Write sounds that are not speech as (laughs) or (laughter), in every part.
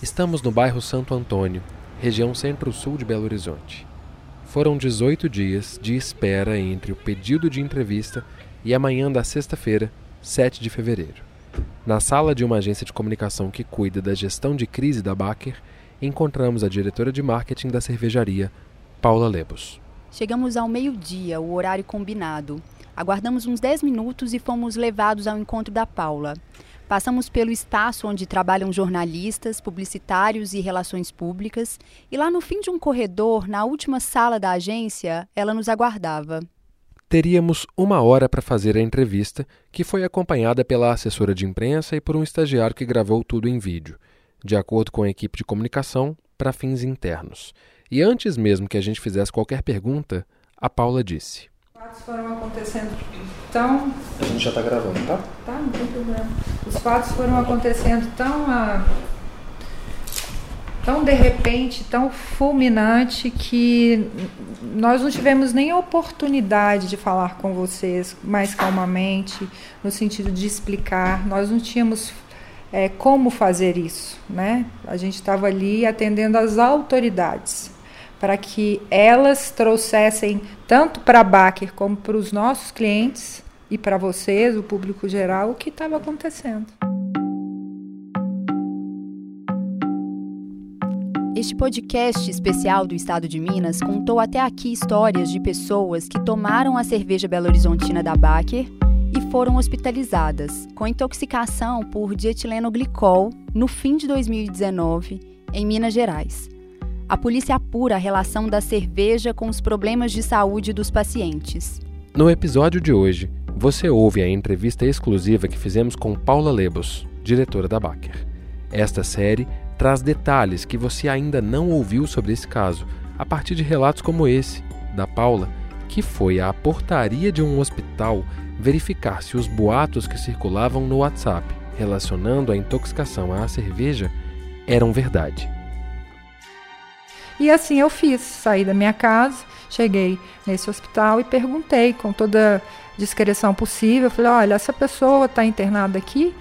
Estamos no bairro Santo Antônio, região centro-sul de Belo Horizonte. Foram 18 dias de espera entre o pedido de entrevista e a manhã da sexta-feira, 7 de fevereiro. Na sala de uma agência de comunicação que cuida da gestão de crise da Baker, encontramos a diretora de marketing da cervejaria, Paula Lebos. Chegamos ao meio-dia, o horário combinado. Aguardamos uns 10 minutos e fomos levados ao encontro da Paula. Passamos pelo espaço onde trabalham jornalistas, publicitários e relações públicas, e lá no fim de um corredor, na última sala da agência, ela nos aguardava. Teríamos uma hora para fazer a entrevista, que foi acompanhada pela assessora de imprensa e por um estagiário que gravou tudo em vídeo, de acordo com a equipe de comunicação, para fins internos. E antes mesmo que a gente fizesse qualquer pergunta, a Paula disse: fatos foram acontecendo tão. A gente já está gravando, tá? Tá, não tem problema. Os fatos foram acontecendo tão. Ah, tão de repente, tão fulminante, que nós não tivemos nem a oportunidade de falar com vocês mais calmamente, no sentido de explicar. Nós não tínhamos é, como fazer isso, né? A gente estava ali atendendo as autoridades para que elas trouxessem tanto para a Baker como para os nossos clientes e para vocês, o público geral, o que estava acontecendo. Este podcast especial do Estado de Minas contou até aqui histórias de pessoas que tomaram a cerveja Belo Horizontina da Baker e foram hospitalizadas com intoxicação por dietilenoglicol no fim de 2019 em Minas Gerais. A polícia apura a relação da cerveja com os problemas de saúde dos pacientes. No episódio de hoje, você ouve a entrevista exclusiva que fizemos com Paula Lebos, diretora da Baker. Esta série traz detalhes que você ainda não ouviu sobre esse caso, a partir de relatos como esse, da Paula, que foi à portaria de um hospital verificar se os boatos que circulavam no WhatsApp relacionando a intoxicação à cerveja eram verdade. E assim eu fiz, saí da minha casa, cheguei nesse hospital e perguntei com toda discreção possível, falei, olha, essa pessoa está internada aqui,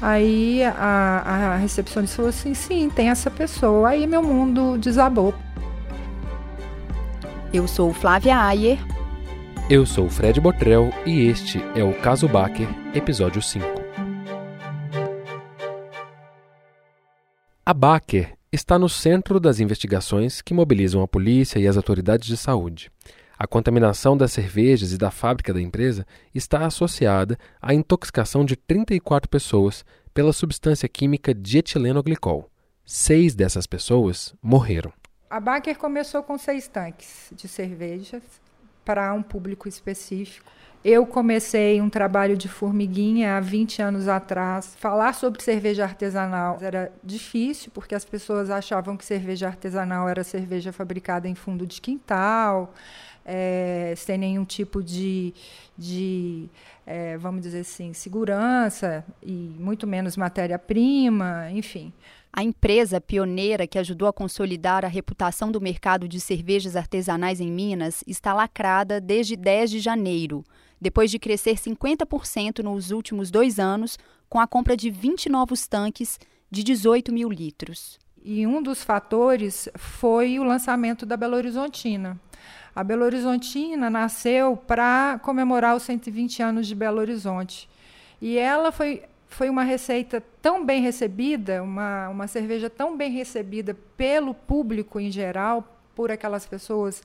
Aí a, a recepcionista falou assim: sim, tem essa pessoa. Aí meu mundo desabou. Eu sou Flávia Ayer. Eu sou Fred Botrel e este é o Caso Baker, episódio 5. A Baker está no centro das investigações que mobilizam a polícia e as autoridades de saúde. A contaminação das cervejas e da fábrica da empresa está associada à intoxicação de 34 pessoas pela substância química dietilenoglicol. Seis dessas pessoas morreram. A Baker começou com seis tanques de cervejas para um público específico. Eu comecei um trabalho de formiguinha há 20 anos atrás. Falar sobre cerveja artesanal era difícil, porque as pessoas achavam que cerveja artesanal era cerveja fabricada em fundo de quintal, é, sem nenhum tipo de, de é, vamos dizer assim, segurança e muito menos matéria-prima, enfim. A empresa pioneira que ajudou a consolidar a reputação do mercado de cervejas artesanais em Minas está lacrada desde 10 de janeiro, depois de crescer 50% nos últimos dois anos, com a compra de 20 novos tanques de 18 mil litros. E um dos fatores foi o lançamento da Belo Horizontina. A Belo Horizontina nasceu para comemorar os 120 anos de Belo Horizonte. E ela foi, foi uma receita tão bem recebida, uma, uma cerveja tão bem recebida pelo público em geral, por aquelas pessoas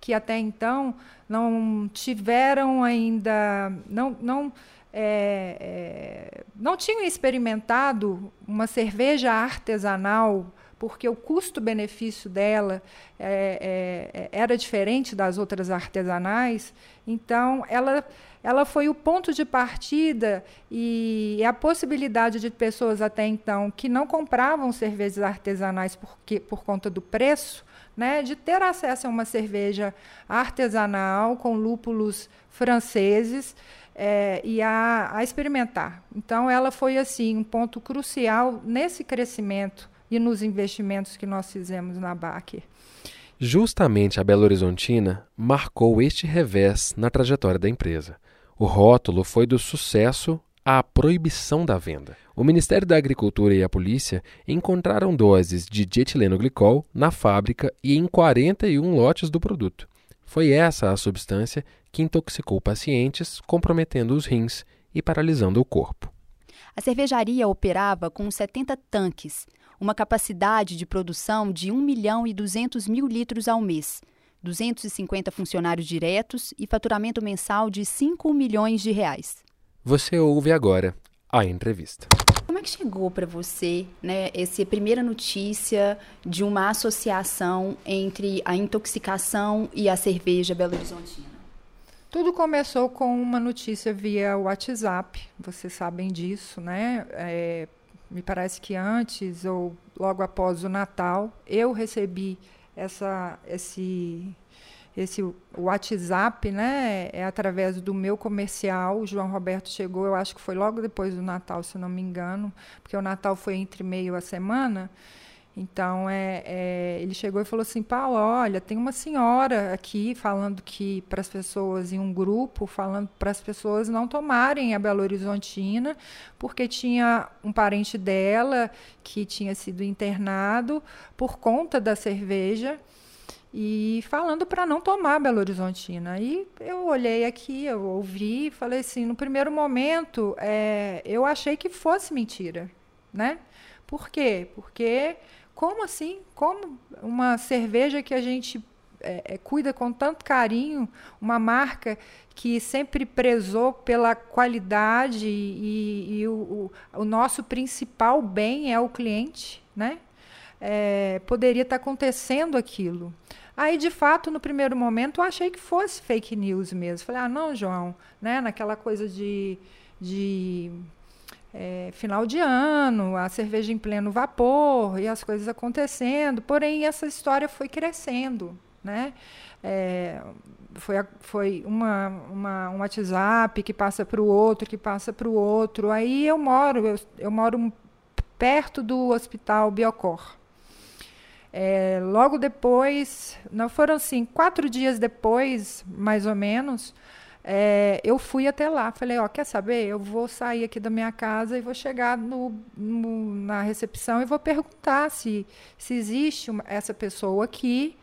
que até então não tiveram ainda, não, não, é, é, não tinham experimentado uma cerveja artesanal porque o custo-benefício dela é, é, é, era diferente das outras artesanais. Então, ela, ela foi o ponto de partida e a possibilidade de pessoas até então que não compravam cervejas artesanais porque, por conta do preço, né, de ter acesso a uma cerveja artesanal com lúpulos franceses. É, e a, a, experimentar. Então, ela foi assim um ponto crucial nesse crescimento e nos investimentos que nós fizemos na Baker. Justamente a Belo Horizontina marcou este revés na trajetória da empresa. O rótulo foi do sucesso à proibição da venda. O Ministério da Agricultura e a polícia encontraram doses de dietileno-glicol na fábrica e em 41 lotes do produto. Foi essa a substância que intoxicou pacientes, comprometendo os rins e paralisando o corpo. A cervejaria operava com 70 tanques, uma capacidade de produção de 1 milhão e 200 mil litros ao mês, 250 funcionários diretos e faturamento mensal de 5 milhões de reais. Você ouve agora a entrevista. Como é que chegou para você, né, essa primeira notícia de uma associação entre a intoxicação e a cerveja Belo Horizontina? Tudo começou com uma notícia via WhatsApp, vocês sabem disso, né? É, me parece que antes ou logo após o Natal, eu recebi essa, esse, esse WhatsApp, né? É através do meu comercial. O João Roberto chegou, eu acho que foi logo depois do Natal, se não me engano, porque o Natal foi entre meio a semana. Então, é, é, ele chegou e falou assim: Paulo, olha, tem uma senhora aqui falando que para as pessoas, em um grupo, falando para as pessoas não tomarem a Belo Horizontina, porque tinha um parente dela que tinha sido internado por conta da cerveja e falando para não tomar Belo Horizontina. Aí eu olhei aqui, eu ouvi e falei assim: no primeiro momento, é, eu achei que fosse mentira, né? Por quê? Porque como assim? Como uma cerveja que a gente é, é, cuida com tanto carinho, uma marca que sempre prezou pela qualidade e, e o, o, o, nosso principal bem é o cliente, né? É, poderia estar acontecendo aquilo. Aí, de fato, no primeiro momento, eu achei que fosse fake news mesmo. Falei, ah, não, João, né? Naquela coisa de, de é, final de ano, a cerveja em pleno vapor e as coisas acontecendo. Porém, essa história foi crescendo, né? É, foi, foi uma, uma, um WhatsApp que passa para o outro, que passa para o outro. Aí eu moro, eu, eu moro perto do Hospital Biocor. É, logo depois, não foram assim, quatro dias depois, mais ou menos, é, eu fui até lá, falei, ó, quer saber? Eu vou sair aqui da minha casa e vou chegar no, no, na recepção e vou perguntar se, se existe uma, essa pessoa aqui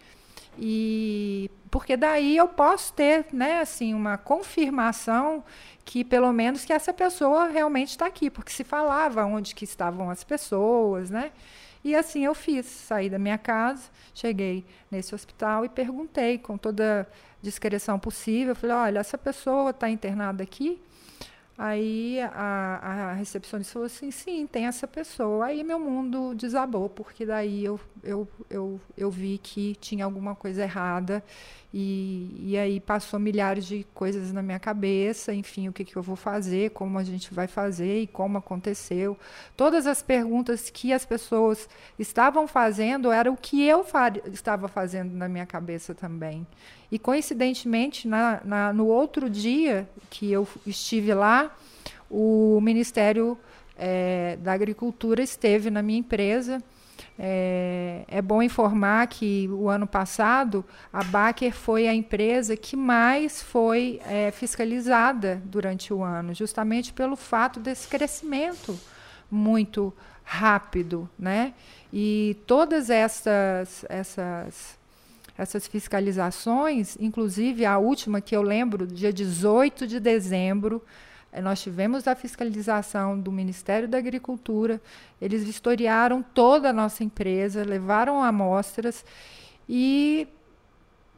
e porque daí eu posso ter, né, assim, uma confirmação que pelo menos que essa pessoa realmente está aqui, porque se falava onde que estavam as pessoas, né? E assim eu fiz, saí da minha casa, cheguei nesse hospital e perguntei com toda discreção possível. Falei, olha, essa pessoa está internada aqui. Aí a, a recepcionista falou assim, sim, tem essa pessoa. Aí meu mundo desabou, porque daí eu, eu, eu, eu vi que tinha alguma coisa errada. E, e aí passou milhares de coisas na minha cabeça, enfim, o que, que eu vou fazer, como a gente vai fazer e como aconteceu. Todas as perguntas que as pessoas estavam fazendo era o que eu estava fazendo na minha cabeça também. E coincidentemente, na, na, no outro dia que eu estive lá, o Ministério é, da Agricultura esteve na minha empresa. É, é, bom informar que o ano passado a Baker foi a empresa que mais foi é, fiscalizada durante o ano, justamente pelo fato desse crescimento muito rápido, né? E todas essas essas essas fiscalizações, inclusive a última que eu lembro, dia 18 de dezembro, eh, nós tivemos a fiscalização do Ministério da Agricultura, eles vistoriaram toda a nossa empresa, levaram amostras e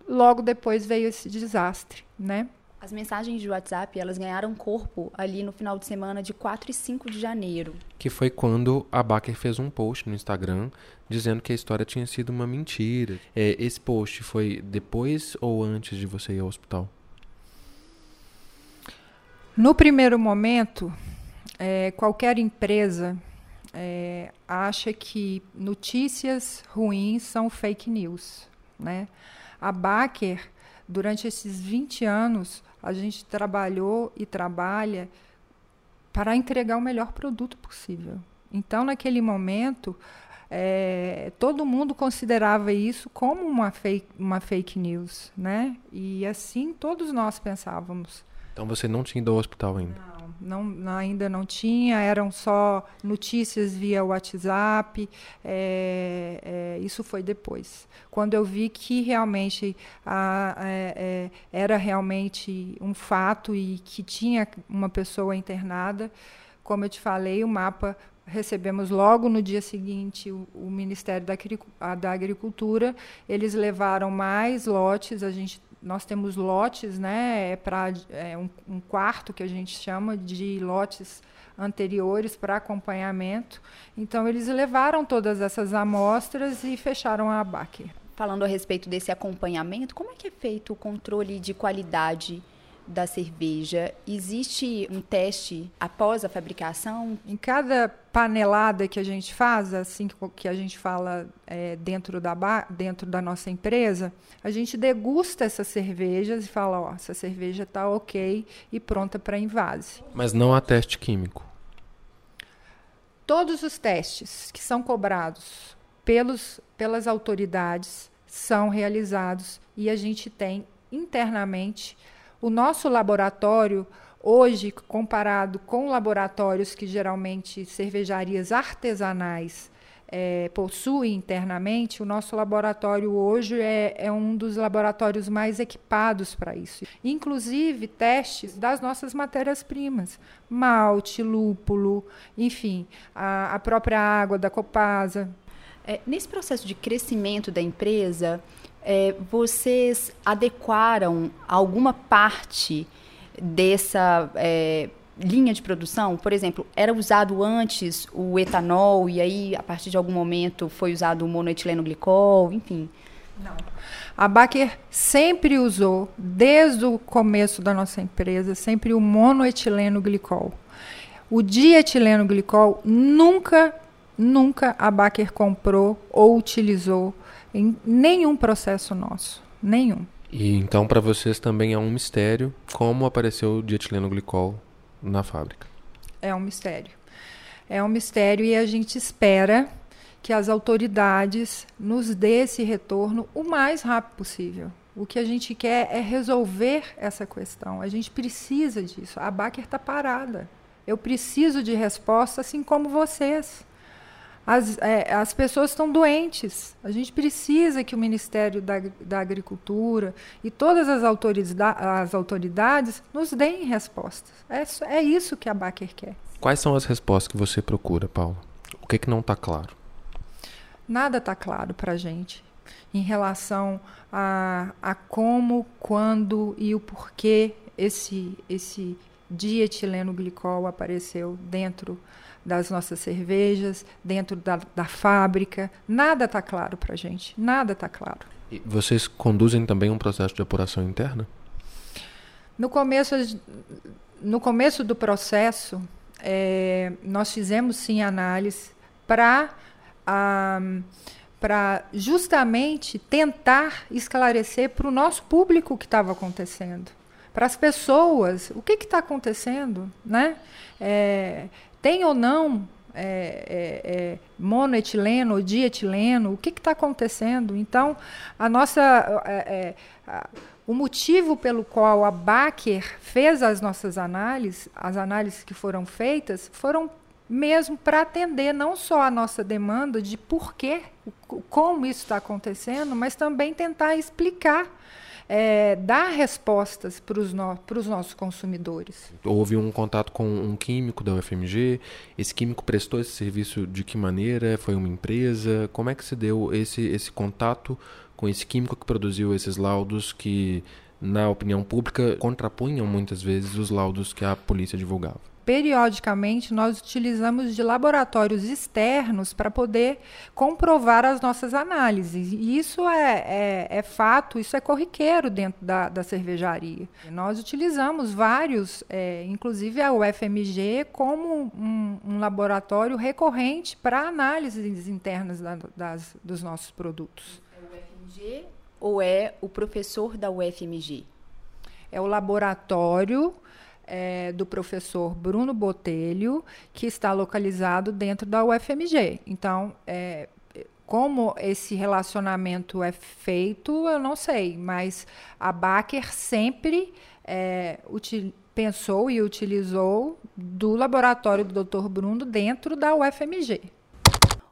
logo depois veio esse desastre, né? As mensagens de WhatsApp, elas ganharam corpo ali no final de semana de 4 e 5 de janeiro. Que foi quando a Baker fez um post no Instagram dizendo que a história tinha sido uma mentira. É, esse post foi depois ou antes de você ir ao hospital? No primeiro momento, é, qualquer empresa é, acha que notícias ruins são fake news. Né? A Baker, durante esses 20 anos, a gente trabalhou e trabalha para entregar o melhor produto possível. Então, naquele momento, é, todo mundo considerava isso como uma fake, uma fake news, né? E assim todos nós pensávamos. Então você não tinha ido ao hospital ainda? Não, não, ainda não tinha, eram só notícias via WhatsApp. É, isso foi depois. Quando eu vi que realmente a, é, é, era realmente um fato e que tinha uma pessoa internada, como eu te falei, o mapa recebemos logo no dia seguinte o, o Ministério da, da, Agricultura. Eles levaram mais lotes. A gente, nós temos lotes, né? Para é um, um, quarto que a gente chama de lotes anteriores para acompanhamento. Então eles levaram todas essas amostras e fecharam a ABAC. Falando a respeito desse acompanhamento, como é que é feito o controle de qualidade? Da cerveja, existe um teste após a fabricação? Em cada panelada que a gente faz, assim que a gente fala é, dentro, da dentro da nossa empresa, a gente degusta essas cervejas e fala, ó, essa cerveja está ok e pronta para invase. Mas não há teste químico? Todos os testes que são cobrados pelos, pelas autoridades são realizados e a gente tem internamente o nosso laboratório, hoje, comparado com laboratórios que geralmente cervejarias artesanais é, possuem internamente, o nosso laboratório hoje é, é um dos laboratórios mais equipados para isso. Inclusive testes das nossas matérias-primas, malte, lúpulo, enfim, a, a própria água da Copasa. É, nesse processo de crescimento da empresa, é, vocês adequaram alguma parte dessa é, linha de produção? Por exemplo, era usado antes o etanol e aí, a partir de algum momento, foi usado o monoetileno glicol, enfim? Não. A Baker sempre usou, desde o começo da nossa empresa, sempre o monoetileno glicol. O dietileno glicol nunca, nunca a Baker comprou ou utilizou em nenhum processo nosso, nenhum. E então para vocês também é um mistério como apareceu o dietileno glicol na fábrica. É um mistério. É um mistério e a gente espera que as autoridades nos dê esse retorno o mais rápido possível. O que a gente quer é resolver essa questão. A gente precisa disso. A Baker está parada. Eu preciso de resposta, assim como vocês. As, é, as pessoas estão doentes. A gente precisa que o Ministério da, da Agricultura e todas as, autorida as autoridades nos deem respostas. É, é isso que a Baker quer. Quais são as respostas que você procura, Paulo? O que, que não está claro? Nada está claro para a gente em relação a, a como, quando e o porquê esse, esse dietileno glicol apareceu dentro das nossas cervejas, dentro da, da fábrica. Nada está claro para a gente. Nada está claro. E vocês conduzem também um processo de apuração interna? No começo, no começo do processo, é, nós fizemos sim análise para para justamente tentar esclarecer para o nosso público o que estava acontecendo, para as pessoas o que está acontecendo, né? É, tem ou não é, é, é, monoetileno ou dietileno, o que está acontecendo? Então, a nossa, é, é, a, o motivo pelo qual a Baker fez as nossas análises, as análises que foram feitas, foram mesmo para atender não só a nossa demanda de por quê, como isso está acontecendo, mas também tentar explicar é, dar respostas para os no, nossos consumidores. Houve um contato com um químico da UFMG. Esse químico prestou esse serviço de que maneira? Foi uma empresa? Como é que se deu esse, esse contato com esse químico que produziu esses laudos que, na opinião pública, contrapunham muitas vezes os laudos que a polícia divulgava? Periodicamente nós utilizamos de laboratórios externos para poder comprovar as nossas análises. E isso é, é, é, fato, isso é corriqueiro dentro da, da cervejaria. Nós utilizamos vários, é, inclusive a UFMG, como um, um laboratório recorrente para análises internas da, das, dos nossos produtos. É o UFMG ou é o professor da UFMG? É o laboratório é, do professor Bruno Botelho, que está localizado dentro da UFMG. Então, é, como esse relacionamento é feito, eu não sei, mas a Baker sempre é, pensou e utilizou do laboratório do Dr. Bruno dentro da UFMG.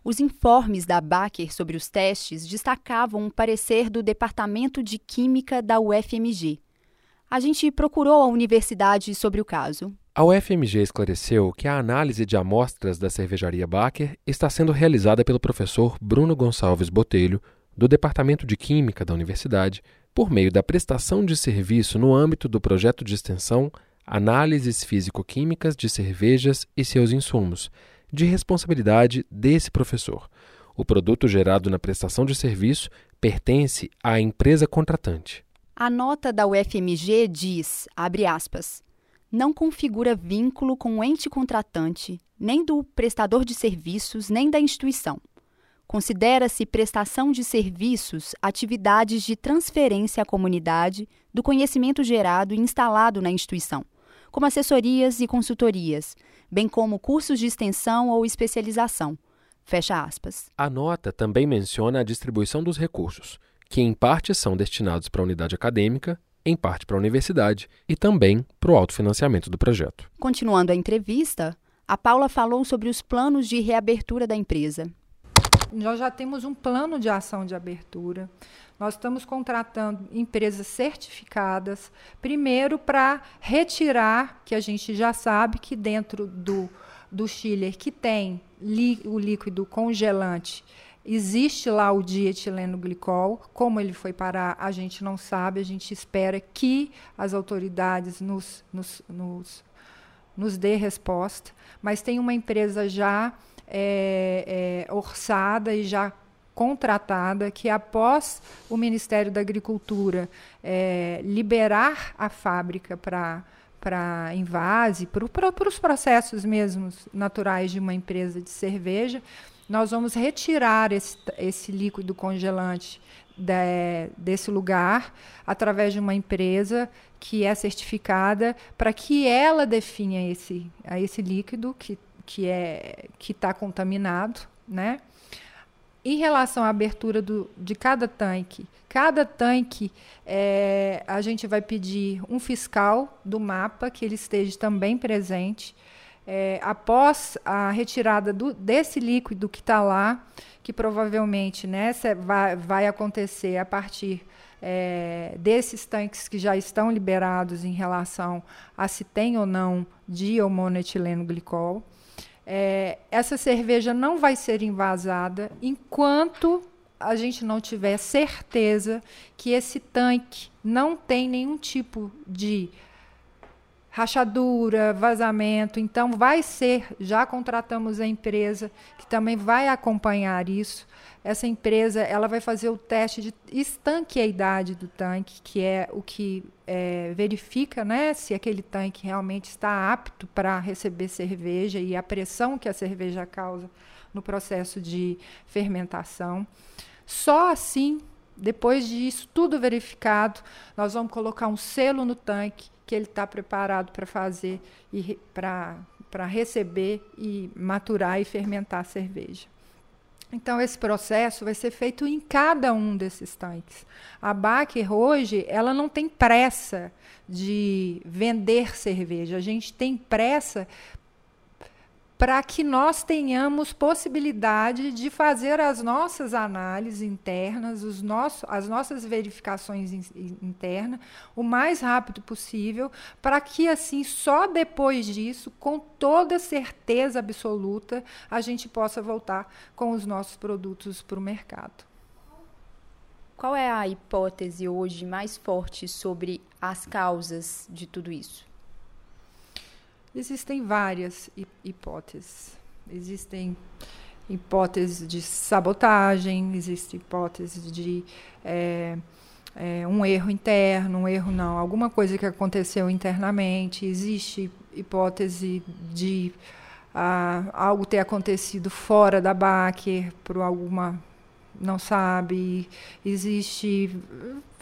Os informes da Baker sobre os testes destacavam um parecer do Departamento de Química da UFMG. A gente procurou a universidade sobre o caso. A UFMG esclareceu que a análise de amostras da cervejaria Baker está sendo realizada pelo professor Bruno Gonçalves Botelho, do Departamento de Química da universidade, por meio da prestação de serviço no âmbito do projeto de extensão Análises Físico-Químicas de Cervejas e seus Insumos, de responsabilidade desse professor. O produto gerado na prestação de serviço pertence à empresa contratante. A nota da UFMG diz, abre aspas, não configura vínculo com o ente contratante, nem do prestador de serviços, nem da instituição. Considera-se prestação de serviços atividades de transferência à comunidade do conhecimento gerado e instalado na instituição, como assessorias e consultorias, bem como cursos de extensão ou especialização. Fecha aspas. A nota também menciona a distribuição dos recursos, que em parte são destinados para a unidade acadêmica, em parte para a universidade e também para o autofinanciamento do projeto. Continuando a entrevista, a Paula falou sobre os planos de reabertura da empresa. Nós já temos um plano de ação de abertura. Nós estamos contratando empresas certificadas, primeiro para retirar, que a gente já sabe que dentro do, do chiller que tem o líquido congelante, existe lá o dietileno glicol. Como ele foi parar, a gente não sabe. A gente espera que as autoridades nos, nos, nos, nos dê resposta. Mas tem uma empresa já é, é, orçada e já contratada que após o Ministério da Agricultura é, liberar a fábrica para para invase, para os processos mesmos naturais de uma empresa de cerveja, nós vamos retirar esse, esse líquido congelante de, desse lugar através de uma empresa que é certificada para que ela defina esse, esse líquido que que é que está contaminado, né? Em relação à abertura do, de cada tanque, cada tanque é, a gente vai pedir um fiscal do mapa que ele esteja também presente. É, após a retirada do, desse líquido que está lá, que provavelmente né, vai, vai acontecer a partir é, desses tanques que já estão liberados em relação a se tem ou não diomonetileno glicol. É, essa cerveja não vai ser invasada enquanto a gente não tiver certeza que esse tanque não tem nenhum tipo de rachadura, vazamento. Então, vai ser, já contratamos a empresa que também vai acompanhar isso. Essa empresa ela vai fazer o teste de estanqueidade do tanque, que é o que é, verifica né, se aquele tanque realmente está apto para receber cerveja e a pressão que a cerveja causa no processo de fermentação. Só assim, depois disso tudo verificado, nós vamos colocar um selo no tanque que ele está preparado para fazer e para receber e maturar e fermentar a cerveja. Então, esse processo vai ser feito em cada um desses tanques. A Baker, hoje, ela não tem pressa de vender cerveja. A gente tem pressa para que nós tenhamos possibilidade de fazer as nossas análises internas, os nosso, as nossas verificações in, internas, o mais rápido possível, para que assim, só depois disso, com toda certeza absoluta, a gente possa voltar com os nossos produtos para o mercado. Qual é a hipótese hoje mais forte sobre as causas de tudo isso? Existem várias hipóteses. Existem hipóteses de sabotagem, existe hipótese de é, é, um erro interno, um erro não, alguma coisa que aconteceu internamente, existe hipótese de ah, algo ter acontecido fora da Baker por alguma não sabe, existe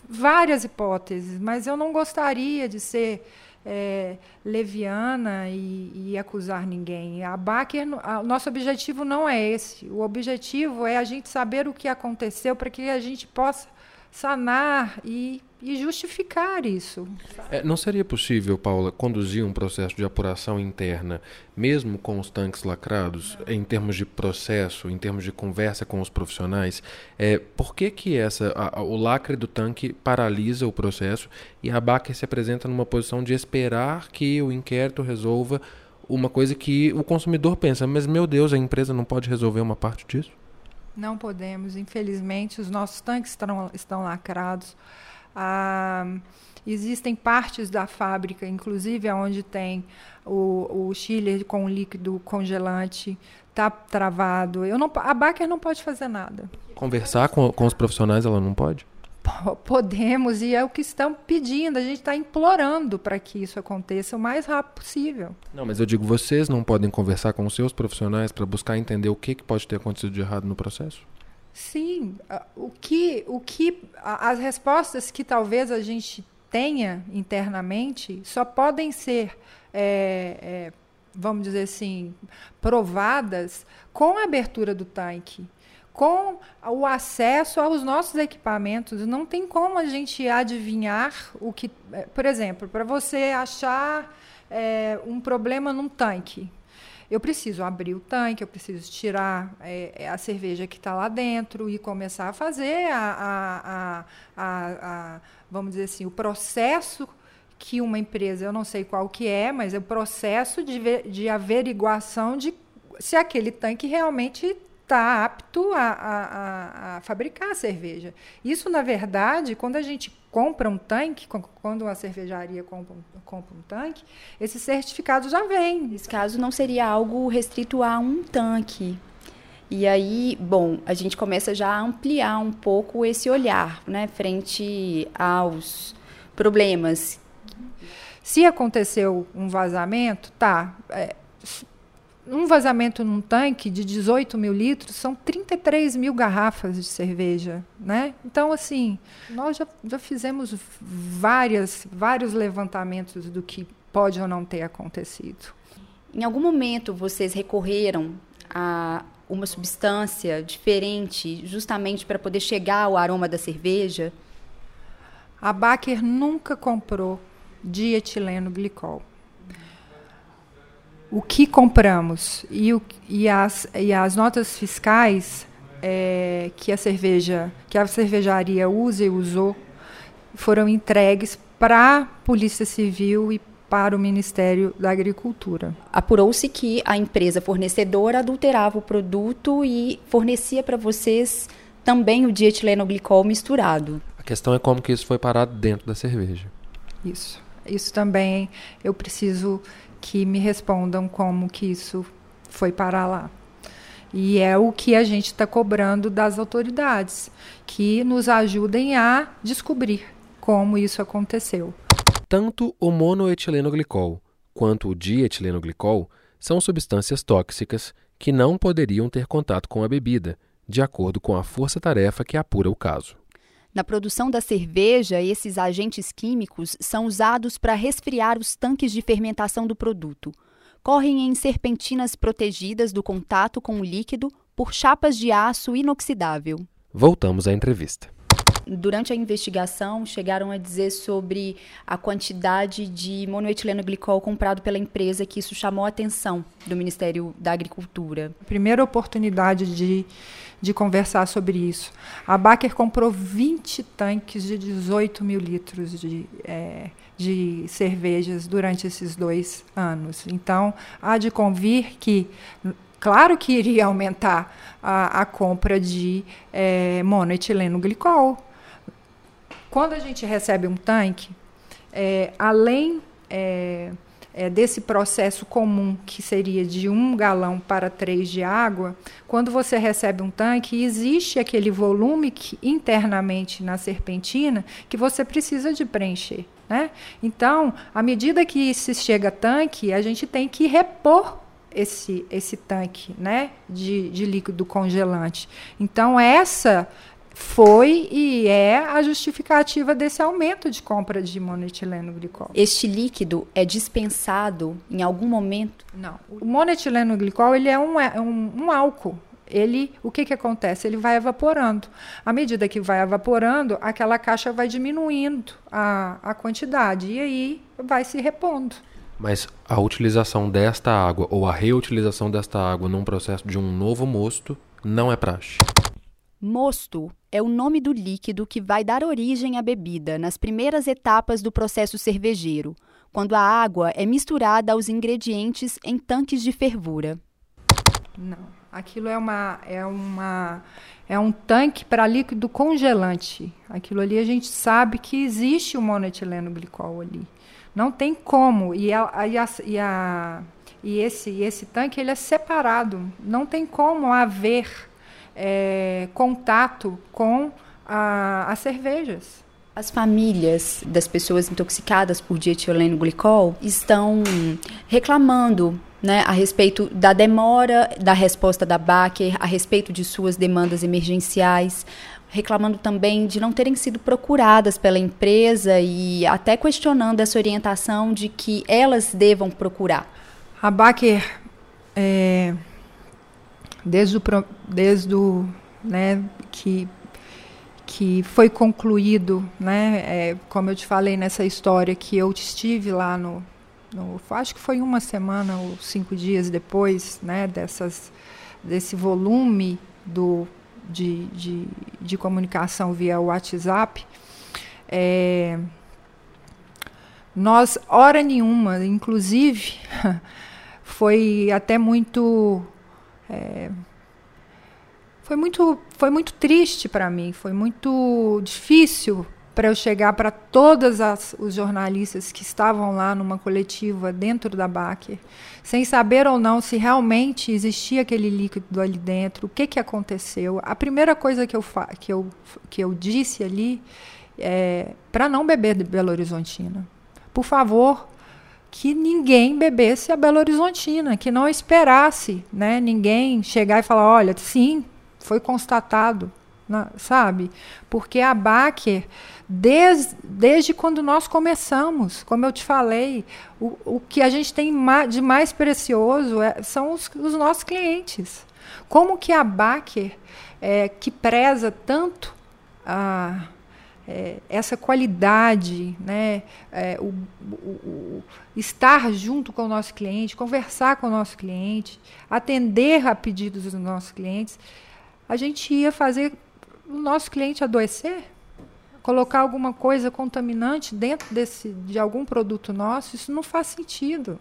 várias hipóteses, mas eu não gostaria de ser é, leviana e, e, acusar ninguém. A Baker, o nosso objetivo não é esse. O objetivo é a gente saber o que aconteceu para que a gente possa sanar e, e justificar isso. É, não seria possível, Paula, conduzir um processo de apuração interna, mesmo com os tanques lacrados, em termos de processo, em termos de conversa com os profissionais? É, por que, que essa, a, o lacre do tanque paralisa o processo e a BAC se apresenta numa posição de esperar que o inquérito resolva uma coisa que o consumidor pensa, mas meu Deus, a empresa não pode resolver uma parte disso? Não podemos, infelizmente, os nossos tanques estão, estão lacrados. Ah, existem partes da fábrica, inclusive onde tem o, o chiller com líquido congelante, está travado. Eu não, a Baker não pode fazer nada. Conversar com, com os profissionais ela não pode? podemos e é o que estão pedindo. A gente está implorando para que isso aconteça o mais rápido possível. Não, mas eu digo, vocês não podem conversar com os seus profissionais para buscar entender o que, que pode ter acontecido de errado no processo? Sim, o que, o que, as respostas que talvez a gente tenha internamente só podem ser, é, é, vamos dizer assim, provadas com a abertura do tanque com o acesso aos nossos equipamentos. Não tem como a gente adivinhar o que. Eh, por exemplo, para você achar é, um problema num tanque. Eu preciso abrir o tanque, eu preciso tirar é, a cerveja que está lá dentro e começar a fazer a, a, a, a, vamos dizer assim, o processo que uma empresa, eu não sei qual que é, mas é o processo de, de averiguação de se aquele tanque realmente está apto a, a, a, fabricar a cerveja. Isso, na verdade, quando a gente compra um tanque, quando uma cervejaria compra um, compra um tanque, esse certificado já vem. Nesse caso, não seria algo restrito a um tanque. E aí, bom, a gente começa já a ampliar um pouco esse olhar, né, frente aos problemas. Se aconteceu um vazamento, tá, é, um vazamento num tanque de 18 mil litros são 33 mil garrafas de cerveja, né? Então, assim, nós já, já fizemos várias, vários levantamentos do que pode ou não ter acontecido. Em algum momento vocês recorreram a uma substância diferente, justamente para poder chegar ao aroma da cerveja? A Baker nunca comprou dietileno glicol o que compramos e, o, e, as, e as notas fiscais é, que a cerveja, que a cervejaria usa e usou, foram entregues para a Polícia Civil e para o Ministério da Agricultura. Apurou-se que a empresa fornecedora adulterava o produto e fornecia para vocês também o dietilenoglicol misturado. A questão é como que isso foi parado dentro da cerveja. Isso. Isso também eu preciso que me respondam como que isso foi parar lá. E é o que a gente está cobrando das autoridades, que nos ajudem a descobrir como isso aconteceu. Tanto o monoetilenoglicol quanto o dietilenoglicol são substâncias tóxicas que não poderiam ter contato com a bebida, de acordo com a força-tarefa que apura o caso. Na produção da cerveja, esses agentes químicos são usados para resfriar os tanques de fermentação do produto. Correm em serpentinas protegidas do contato com o líquido por chapas de aço inoxidável. Voltamos à entrevista. Durante a investigação, chegaram a dizer sobre a quantidade de monoetileno glicol comprado pela empresa, que isso chamou a atenção do Ministério da Agricultura. Primeira oportunidade de de conversar sobre isso. A Baker comprou 20 tanques de 18 mil litros de, é, de cervejas durante esses dois anos. Então, há de convir que claro que iria aumentar a, a compra de é, monoetileno glicol. Quando a gente recebe um tanque, é, além é, é, desse processo comum, que seria de um galão para três de água, quando você recebe um tanque, existe aquele volume que, internamente na serpentina que você precisa de preencher. Né? Então, à medida que se chega tanque, a gente tem que repor esse, esse tanque né, de, de líquido congelante. Então, essa foi e é a justificativa desse aumento de compra de monoetileno glicol. Este líquido é dispensado em algum momento? Não. O monoetileno glicol ele é um, é um, um álcool. ele, o que, que acontece? Ele vai evaporando. À medida que vai evaporando, aquela caixa vai diminuindo a, a quantidade e aí vai se repondo. Mas a utilização desta água ou a reutilização desta água num processo de um novo mosto não é praxe. Mosto é o nome do líquido que vai dar origem à bebida nas primeiras etapas do processo cervejeiro, quando a água é misturada aos ingredientes em tanques de fervura. Não. Aquilo é uma é uma é um tanque para líquido congelante. Aquilo ali a gente sabe que existe o monoetileno glicol ali. Não tem como e a, e, a, e, a, e esse esse tanque ele é separado. Não tem como haver é, contato com a, as cervejas. As famílias das pessoas intoxicadas por dietileno glicol estão reclamando né, a respeito da demora da resposta da Baker, a respeito de suas demandas emergenciais, reclamando também de não terem sido procuradas pela empresa e até questionando essa orientação de que elas devam procurar. A Baker, é, desde o, desde o né, que que foi concluído, né, é, como eu te falei nessa história que eu estive lá no, no, acho que foi uma semana ou cinco dias depois, né, dessas, desse volume do, de, de, de comunicação via WhatsApp, é, nós, hora nenhuma, inclusive, (laughs) foi até muito. É, foi muito, foi muito triste para mim, foi muito difícil para eu chegar para todos os jornalistas que estavam lá numa coletiva dentro da Baker, sem saber ou não se realmente existia aquele líquido ali dentro, o que, que aconteceu. A primeira coisa que eu, que eu, que eu disse ali é para não beber de Belo Horizontina. Por favor, que ninguém bebesse a Belo Horizontina, que não esperasse né, ninguém chegar e falar, olha, sim, foi constatado, sabe? Porque a Baker, desde, desde quando nós começamos, como eu te falei, o, o que a gente tem de mais precioso é, são os, os nossos clientes. Como que a Baker, é, que preza tanto a, é, essa qualidade, né, é, o, o, o, estar junto com o nosso cliente, conversar com o nosso cliente, atender a pedidos dos nossos clientes, a gente ia fazer o nosso cliente adoecer? Colocar alguma coisa contaminante dentro desse, de algum produto nosso, isso não faz sentido.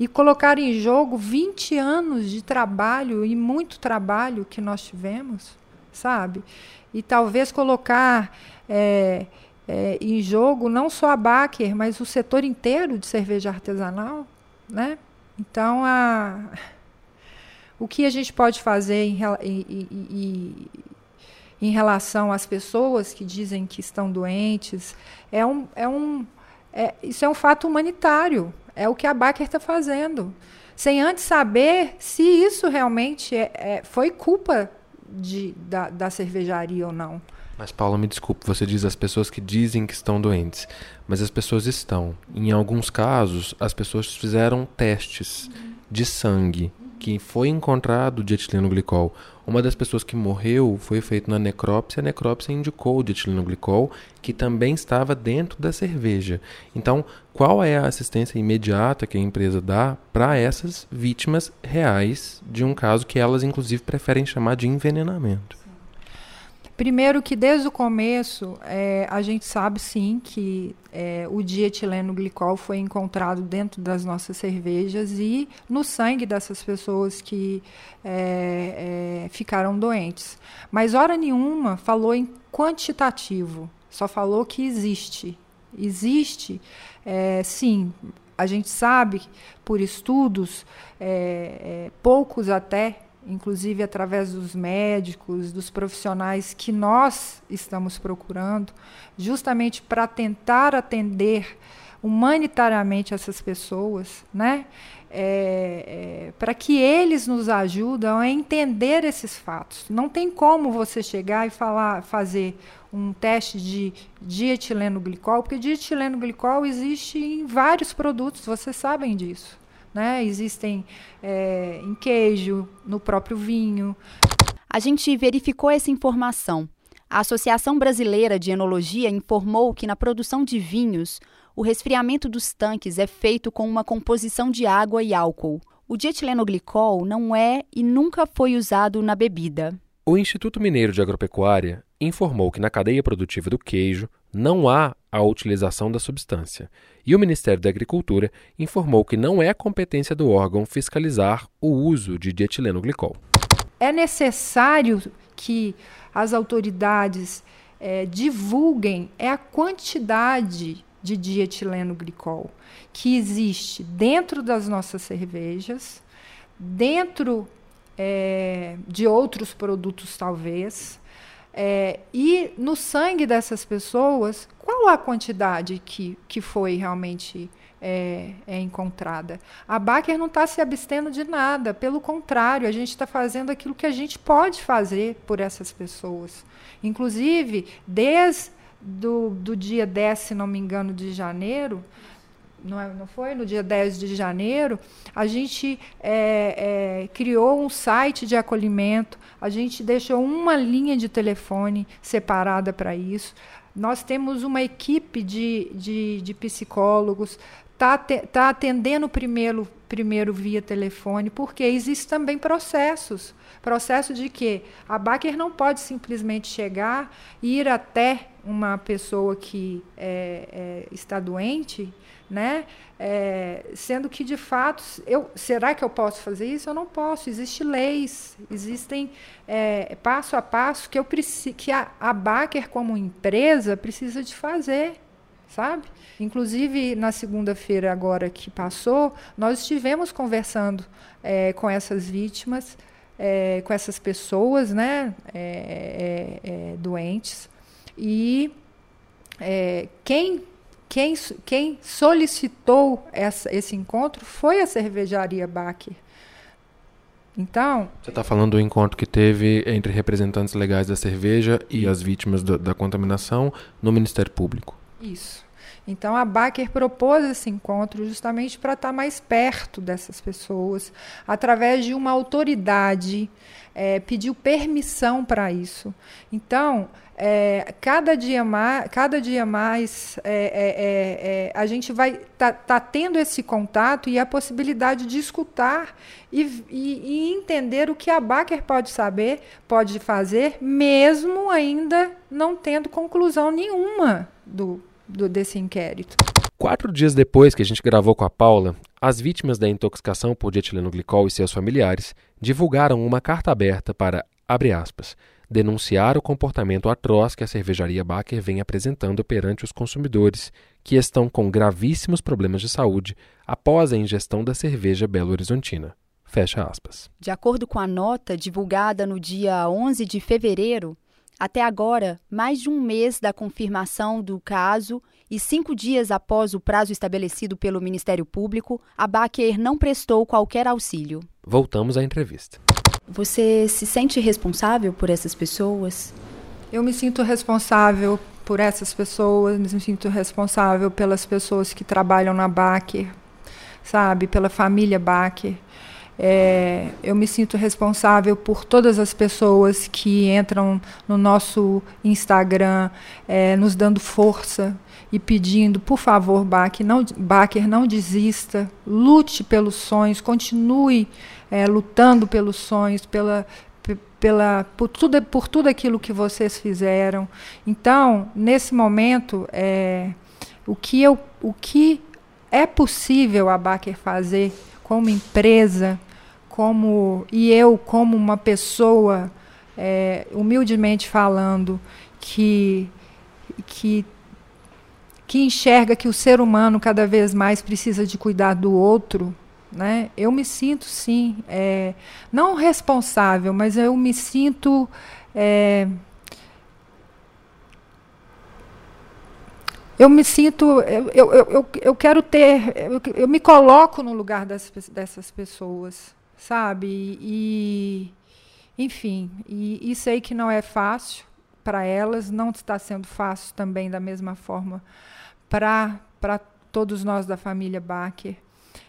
E colocar em jogo 20 anos de trabalho e muito trabalho que nós tivemos, sabe? E talvez colocar é, é, em jogo não só a Baker, mas o setor inteiro de cerveja artesanal, né? Então, a (laughs) o que a gente pode fazer em, em, em, em relação às pessoas que dizem que estão doentes é um, é um, é, isso é um fato humanitário. É o que a Baker está fazendo. Sem antes saber se isso realmente é, é, foi culpa de, da, da cervejaria ou não. Mas, Paula, me desculpe, você diz as pessoas que dizem que estão doentes, mas as pessoas estão. Em alguns casos, as pessoas fizeram testes de sangue que foi encontrado dietileno glicol. Uma das pessoas que morreu foi feito na necrópsia, a necrópsia indicou o dietileno glicol, que também estava dentro da cerveja. Então, qual é a assistência imediata que a empresa dá para essas vítimas reais de um caso que elas, inclusive, preferem chamar de envenenamento? Primeiro que desde o começo é, a gente sabe sim que é, o dietileno glicol foi encontrado dentro das nossas cervejas e no sangue dessas pessoas que é, é ficaram doentes. Mas hora nenhuma falou em quantitativo, só falou que existe. Existe, é, sim, a gente sabe por estudos, é, poucos até, inclusive através dos médicos, dos profissionais que nós estamos procurando, justamente para tentar atender humanitariamente essas pessoas, né? É, é, para que eles nos ajudam a entender esses fatos. Não tem como você chegar e falar, fazer um teste de dietileno glicol, porque dietileno glicol existe em vários produtos, vocês sabem disso. Né? Existem é, em queijo, no próprio vinho. A gente verificou essa informação. A Associação Brasileira de Enologia informou que na produção de vinhos, o resfriamento dos tanques é feito com uma composição de água e álcool. O dietilenoglicol não é e nunca foi usado na bebida. O Instituto Mineiro de Agropecuária informou que na cadeia produtiva do queijo não há a utilização da substância, e o Ministério da Agricultura informou que não é competência do órgão fiscalizar o uso de dietilenoglicol. É necessário que as autoridades é, divulguem é a quantidade de dietileno glicol que existe dentro das nossas cervejas, dentro é, de outros produtos, talvez, é, e no sangue dessas pessoas, qual a quantidade que, que foi realmente é, é, encontrada. A Baker não está se abstendo de nada, pelo contrário, a gente está fazendo aquilo que a gente pode fazer por essas pessoas. Inclusive, desde do, do dia 10, se não me engano, de janeiro, não, é, não foi? No dia 10 de janeiro, a gente é, é, criou um site de acolhimento, a gente deixou uma linha de telefone separada para isso. Nós temos uma equipe de, de, de psicólogos, está tá atendendo primeiro, primeiro via telefone, porque existem também processos. Processo de que a Baker não pode simplesmente chegar e ir até uma pessoa que é, é, está doente, né? É, sendo que de fato, eu, será que eu posso fazer isso? Eu não posso. Existem leis, existem é, passo a passo que eu que a, a Baker como empresa precisa de fazer, sabe? Inclusive na segunda-feira agora que passou, nós estivemos conversando é, com essas vítimas, é, com essas pessoas, né, doentes e é, quem, quem, quem solicitou essa, esse encontro foi a cervejaria Baker. Então. Você está falando do encontro que teve entre representantes legais da cerveja e as vítimas do, da contaminação no Ministério Público. Isso. Então a Baker propôs esse encontro justamente para estar tá mais perto dessas pessoas, através de uma autoridade, é, pediu permissão para isso. Então, é, cada dia mais, cada dia mais é, é, é, é a gente vai tá, tá, tendo esse contato e a possibilidade de escutar e, e, e, entender o que a Baker pode saber, pode fazer, mesmo ainda não tendo conclusão nenhuma do, do desse inquérito. Quatro dias depois que a gente gravou com a Paula, as vítimas da intoxicação por dietilenoglicol e seus familiares divulgaram uma carta aberta para, abre aspas, denunciar o comportamento atroz que a cervejaria Baker vem apresentando perante os consumidores, que estão com gravíssimos problemas de saúde após a ingestão da cerveja Belo Horizontina. Fecha aspas. De acordo com a nota divulgada no dia 11 de fevereiro, até agora, mais de um mês da confirmação do caso e cinco dias após o prazo estabelecido pelo Ministério Público, a Baker não prestou qualquer auxílio. Voltamos à entrevista. Você se sente responsável por essas pessoas? Eu me sinto responsável por essas pessoas, me sinto responsável pelas pessoas que trabalham na Baker, sabe, pela família Baker. É, eu me sinto responsável por todas as pessoas que entram no nosso Instagram, é, nos dando força e pedindo, por favor, Baker, não, Baker, não desista, lute pelos sonhos, continue é, lutando pelos sonhos, pela, pela, por, tudo, por tudo aquilo que vocês fizeram. Então, nesse momento, é, o, que eu, o que é possível a Baker fazer como empresa, como e eu como uma pessoa, é, humildemente falando, que, que que enxerga que o ser humano cada vez mais precisa de cuidar do outro, né? Eu me sinto sim, é, não responsável, mas eu me sinto é, eu me sinto, eu, eu, eu, eu quero ter, eu, eu me coloco no lugar das, dessas pessoas, sabe? E, enfim, e, e sei que não é fácil para elas, não está sendo fácil também da mesma forma para todos nós da família Baker.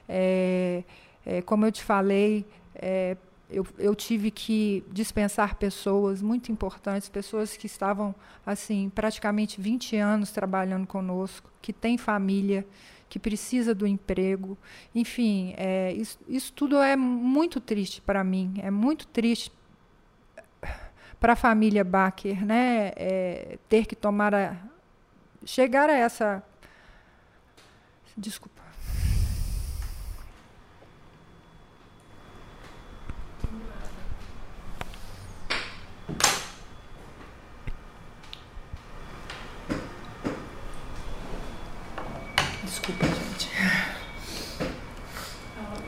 É, é, como eu te falei, é, eu, eu, tive que dispensar pessoas muito importantes, pessoas que estavam assim praticamente 20 anos trabalhando conosco, que têm família, que precisa do emprego. Enfim, é, isso, isso tudo é muito triste para mim, é muito triste para a família Baker, né? É, ter que tomar a, chegar a essa desculpa Desculpa, gente.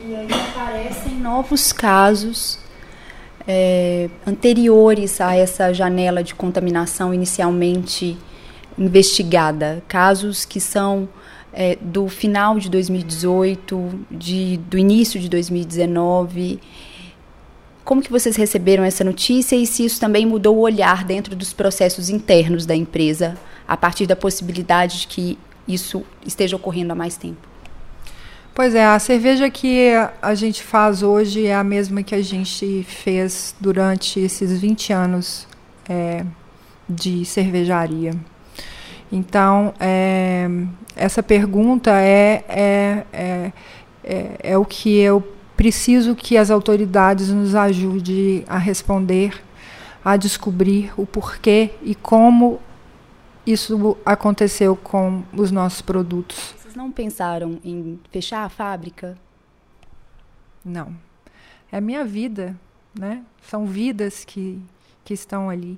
E aí aparecem novos casos é, anteriores a essa janela de contaminação inicialmente investigada, casos que são é, do final de 2018, de, do início de 2019. Como que vocês receberam essa notícia e se isso também mudou o olhar dentro dos processos internos da empresa a partir da possibilidade de que isso esteja ocorrendo há mais tempo? Pois é, a cerveja que a gente faz hoje é a mesma que a gente fez durante esses 20 anos é, de cervejaria. Então, é, essa pergunta é, é, é, é, é o que eu preciso que as autoridades nos ajudem a responder, a descobrir o porquê e como isso aconteceu com os nossos produtos. Não pensaram em fechar a fábrica? Não. É a minha vida, né? São vidas que, que estão ali.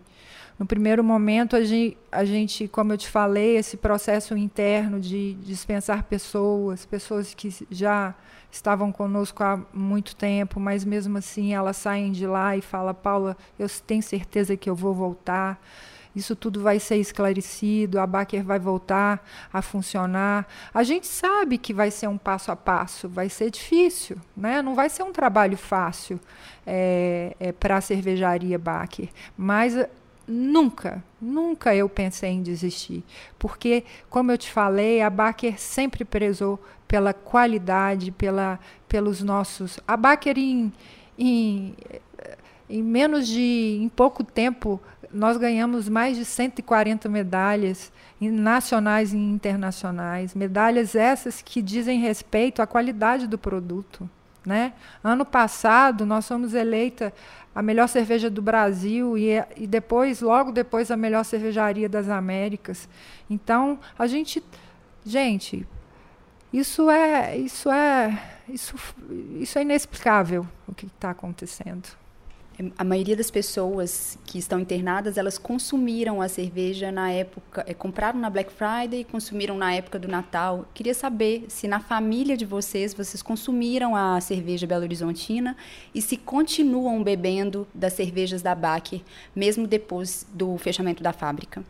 No primeiro momento, a gente, a gente, como eu te falei, esse processo interno de dispensar pessoas, pessoas que já estavam conosco há muito tempo, mas mesmo assim elas saem de lá e falam: Paula, eu tenho certeza que eu vou voltar isso tudo vai ser esclarecido, a Baker vai voltar a funcionar. A gente sabe que vai ser um passo a passo, vai ser difícil, né? não vai ser um trabalho fácil é, é, para a cervejaria Baker, mas eh, nunca, nunca eu pensei em desistir, porque, como eu te falei, a Baker sempre prezou pela qualidade, pela, pelos nossos. A Baker, em, em, em menos de. em pouco tempo, nós ganhamos mais de 140 medalhas nacionais e internacionais, medalhas essas que dizem respeito à qualidade do produto. Né? Ano passado, nós fomos eleita a melhor cerveja do Brasil e, e depois, logo depois, a melhor cervejaria das Américas. Então, a gente, gente, isso é, isso é, isso, isso é inexplicável o que está acontecendo a maioria das pessoas que estão internadas, elas consumiram a cerveja na época, é, compraram na Black Friday consumiram na época do Natal. Queria saber se na família de vocês, vocês consumiram a cerveja Belo Horizontina e se continuam bebendo das cervejas da BAC, mesmo depois do fechamento da fábrica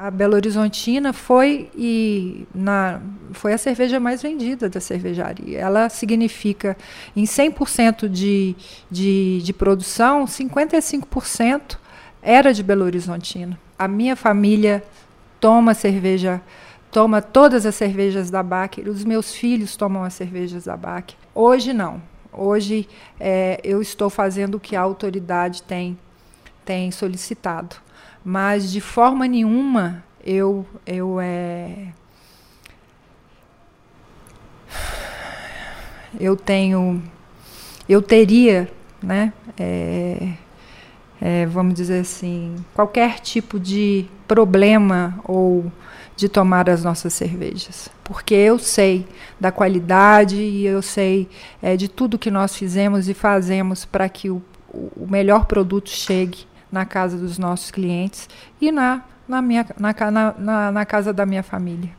a Belo Horizontina foi e na, foi a cerveja mais vendida da cervejaria. Ela significa, em 100% de, de, de produção, 55% era de Belo Horizontina. A minha família toma cerveja, toma todas as cervejas da Baker, os meus filhos tomam as cervejas da Baker. Hoje não. Hoje é, eu estou fazendo o que a autoridade tem, tem solicitado mas de forma nenhuma eu eu é eu tenho eu teria né é, é, vamos dizer assim qualquer tipo de problema ou de tomar as nossas cervejas. Porque eu sei da qualidade e eu sei é, de tudo que nós fizemos e fazemos para que o, o melhor produto chegue na casa dos nossos clientes e na, na, minha, na, na, na casa da minha família.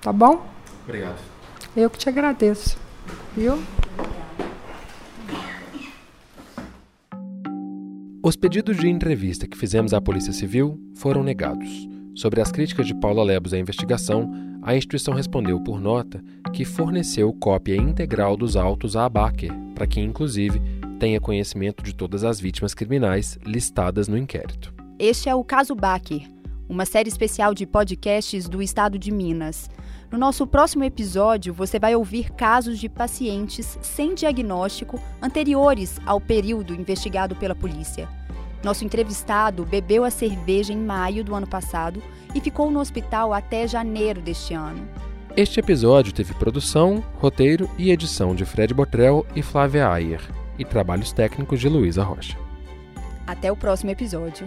Tá bom? Obrigado. Eu que te agradeço. Viu? Os pedidos de entrevista que fizemos à Polícia Civil foram negados. Sobre as críticas de Paula Lebos à investigação, a instituição respondeu por nota que forneceu cópia integral dos autos à Abaker, para que, inclusive, tenha conhecimento de todas as vítimas criminais listadas no inquérito. Este é o Caso Baker, uma série especial de podcasts do estado de Minas. No nosso próximo episódio, você vai ouvir casos de pacientes sem diagnóstico anteriores ao período investigado pela polícia. Nosso entrevistado bebeu a cerveja em maio do ano passado e ficou no hospital até janeiro deste ano. Este episódio teve produção, roteiro e edição de Fred Botrel e Flávia Ayer, e trabalhos técnicos de Luísa Rocha. Até o próximo episódio.